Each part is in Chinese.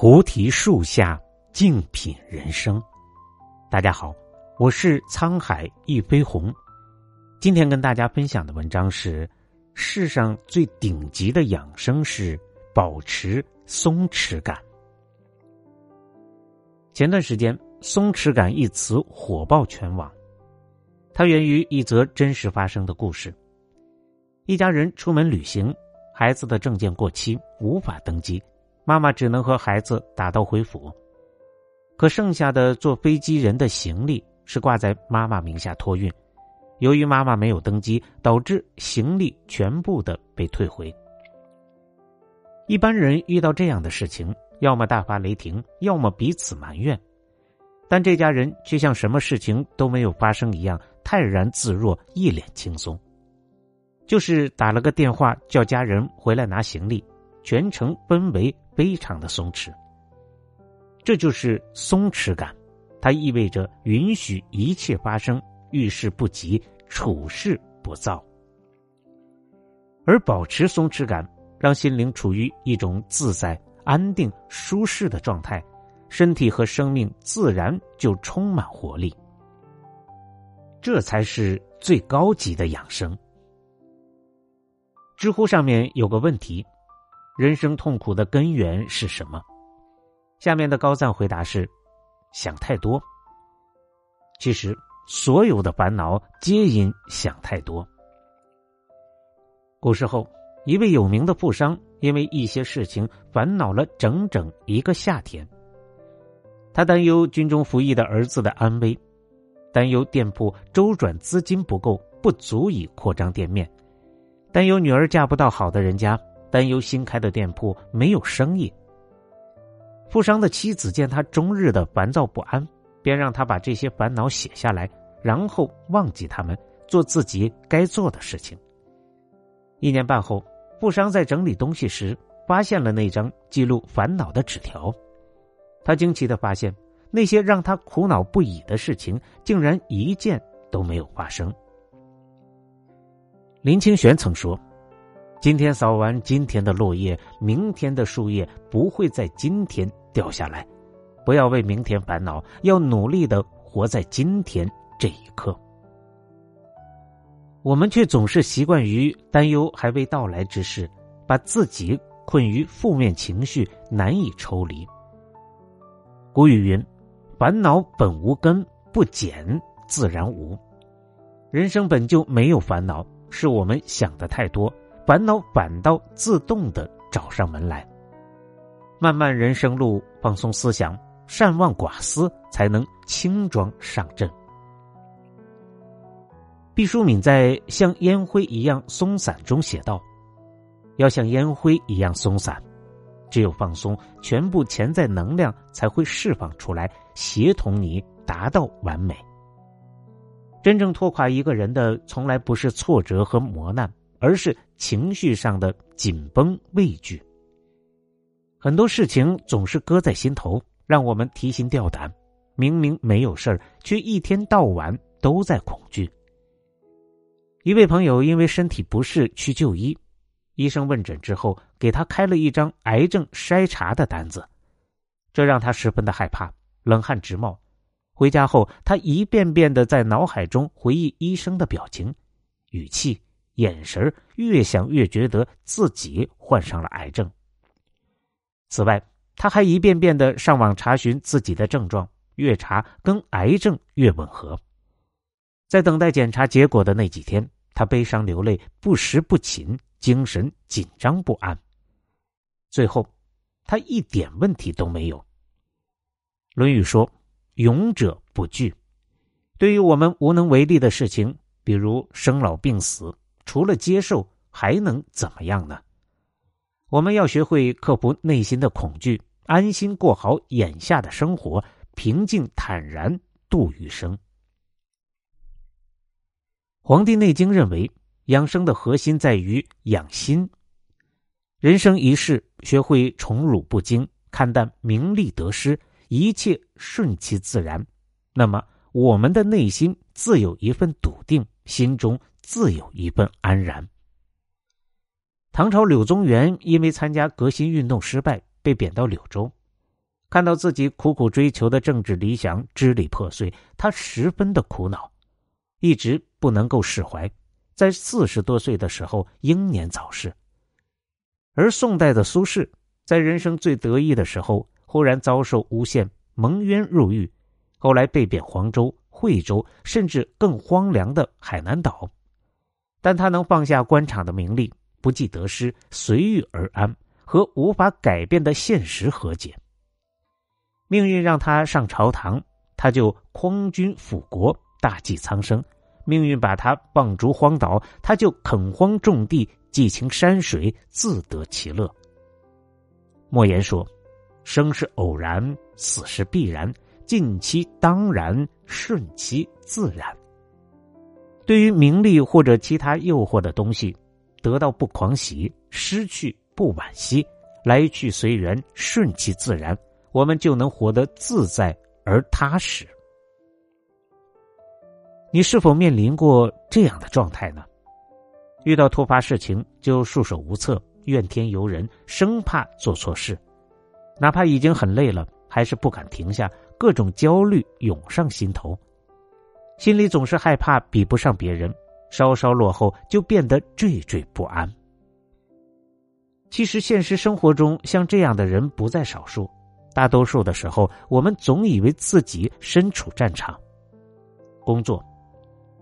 菩提树下静品人生。大家好，我是沧海一飞鸿。今天跟大家分享的文章是：世上最顶级的养生是保持松弛感。前段时间，“松弛感”一词火爆全网，它源于一则真实发生的故事。一家人出门旅行，孩子的证件过期，无法登机。妈妈只能和孩子打道回府，可剩下的坐飞机人的行李是挂在妈妈名下托运。由于妈妈没有登机，导致行李全部的被退回。一般人遇到这样的事情，要么大发雷霆，要么彼此埋怨，但这家人却像什么事情都没有发生一样，泰然自若，一脸轻松。就是打了个电话叫家人回来拿行李，全程氛围。非常的松弛，这就是松弛感，它意味着允许一切发生，遇事不急，处事不躁，而保持松弛感，让心灵处于一种自在、安定、舒适的状态，身体和生命自然就充满活力，这才是最高级的养生。知乎上面有个问题。人生痛苦的根源是什么？下面的高赞回答是：想太多。其实，所有的烦恼皆因想太多。古时候，一位有名的富商因为一些事情烦恼了整整一个夏天。他担忧军中服役的儿子的安危，担忧店铺周转资金不够，不足以扩张店面，担忧女儿嫁不到好的人家。担忧新开的店铺没有生意。富商的妻子见他终日的烦躁不安，便让他把这些烦恼写下来，然后忘记他们，做自己该做的事情。一年半后，富商在整理东西时，发现了那张记录烦恼的纸条。他惊奇的发现，那些让他苦恼不已的事情，竟然一件都没有发生。林清玄曾说。今天扫完今天的落叶，明天的树叶不会在今天掉下来。不要为明天烦恼，要努力的活在今天这一刻。我们却总是习惯于担忧还未到来之事，把自己困于负面情绪，难以抽离。古语云：“烦恼本无根，不减自然无。”人生本就没有烦恼，是我们想的太多。烦恼反倒自动的找上门来。漫漫人生路，放松思想，善忘寡思，才能轻装上阵。毕淑敏在《像烟灰一样松散》中写道：“要像烟灰一样松散，只有放松，全部潜在能量才会释放出来，协同你达到完美。真正拖垮一个人的，从来不是挫折和磨难。”而是情绪上的紧绷、畏惧。很多事情总是搁在心头，让我们提心吊胆。明明没有事儿，却一天到晚都在恐惧。一位朋友因为身体不适去就医，医生问诊之后，给他开了一张癌症筛查的单子，这让他十分的害怕，冷汗直冒。回家后，他一遍遍的在脑海中回忆医生的表情、语气。眼神越想越觉得自己患上了癌症。此外，他还一遍遍的上网查询自己的症状，越查跟癌症越吻合。在等待检查结果的那几天，他悲伤流泪，不食不寝，精神紧张不安。最后，他一点问题都没有。《论语》说：“勇者不惧。”对于我们无能为力的事情，比如生老病死。除了接受，还能怎么样呢？我们要学会克服内心的恐惧，安心过好眼下的生活，平静坦然度余生。《黄帝内经》认为，养生的核心在于养心。人生一世，学会宠辱不惊，看淡名利得失，一切顺其自然，那么我们的内心自有一份笃定，心中。自有一份安然。唐朝柳宗元因为参加革新运动失败，被贬到柳州。看到自己苦苦追求的政治理想支离破碎，他十分的苦恼，一直不能够释怀。在四十多岁的时候，英年早逝。而宋代的苏轼，在人生最得意的时候，忽然遭受诬陷，蒙冤入狱，后来被贬黄州、惠州，甚至更荒凉的海南岛。但他能放下官场的名利，不计得失，随遇而安，和无法改变的现实和解。命运让他上朝堂，他就匡君辅国，大济苍生；命运把他放逐荒岛，他就垦荒种地，寄情山水，自得其乐。莫言说：“生是偶然，死是必然，尽其当然，顺其自然。”对于名利或者其他诱惑的东西，得到不狂喜，失去不惋惜，来去随缘，顺其自然，我们就能活得自在而踏实。你是否面临过这样的状态呢？遇到突发事情就束手无策，怨天尤人，生怕做错事，哪怕已经很累了，还是不敢停下，各种焦虑涌上心头。心里总是害怕比不上别人，稍稍落后就变得惴惴不安。其实现实生活中像这样的人不在少数，大多数的时候，我们总以为自己身处战场，工作、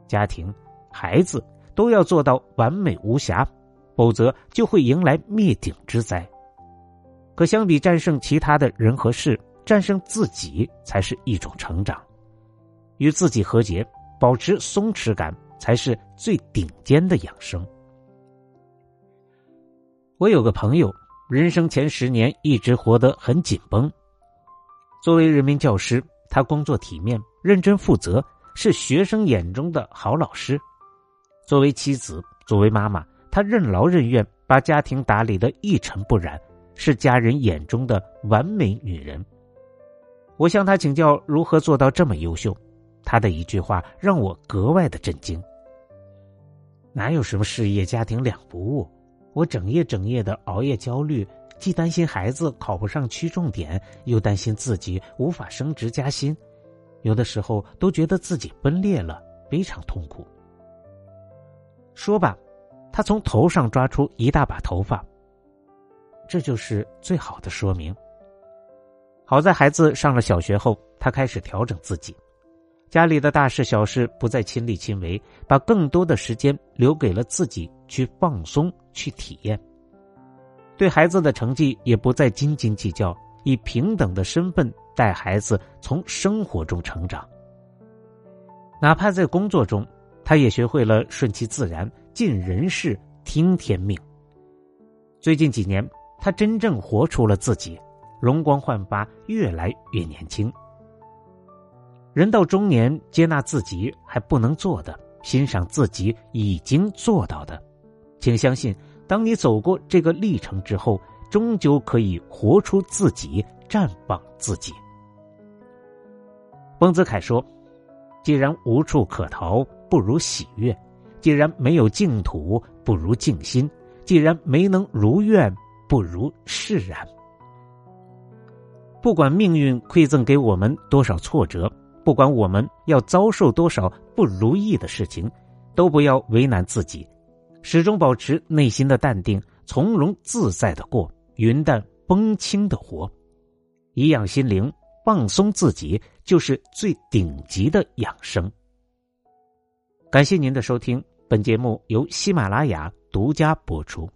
家庭、孩子都要做到完美无瑕，否则就会迎来灭顶之灾。可相比战胜其他的人和事，战胜自己才是一种成长。与自己和解，保持松弛感，才是最顶尖的养生。我有个朋友，人生前十年一直活得很紧绷。作为人民教师，他工作体面、认真负责，是学生眼中的好老师。作为妻子，作为妈妈，她任劳任怨，把家庭打理的一尘不染，是家人眼中的完美女人。我向她请教如何做到这么优秀。他的一句话让我格外的震惊。哪有什么事业家庭两不误？我整夜整夜的熬夜焦虑，既担心孩子考不上区重点，又担心自己无法升职加薪，有的时候都觉得自己分裂了，非常痛苦。说吧，他从头上抓出一大把头发。这就是最好的说明。好在孩子上了小学后，他开始调整自己。家里的大事小事不再亲力亲为，把更多的时间留给了自己去放松、去体验。对孩子的成绩也不再斤斤计较，以平等的身份带孩子从生活中成长。哪怕在工作中，他也学会了顺其自然、尽人事、听天命。最近几年，他真正活出了自己，容光焕发，越来越年轻。人到中年，接纳自己还不能做的，欣赏自己已经做到的，请相信，当你走过这个历程之后，终究可以活出自己，绽放自己。丰子恺说：“既然无处可逃，不如喜悦；既然没有净土，不如静心；既然没能如愿，不如释然。不管命运馈赠给我们多少挫折。”不管我们要遭受多少不如意的事情，都不要为难自己，始终保持内心的淡定，从容自在的过，云淡风轻的活，颐养心灵，放松自己，就是最顶级的养生。感谢您的收听，本节目由喜马拉雅独家播出。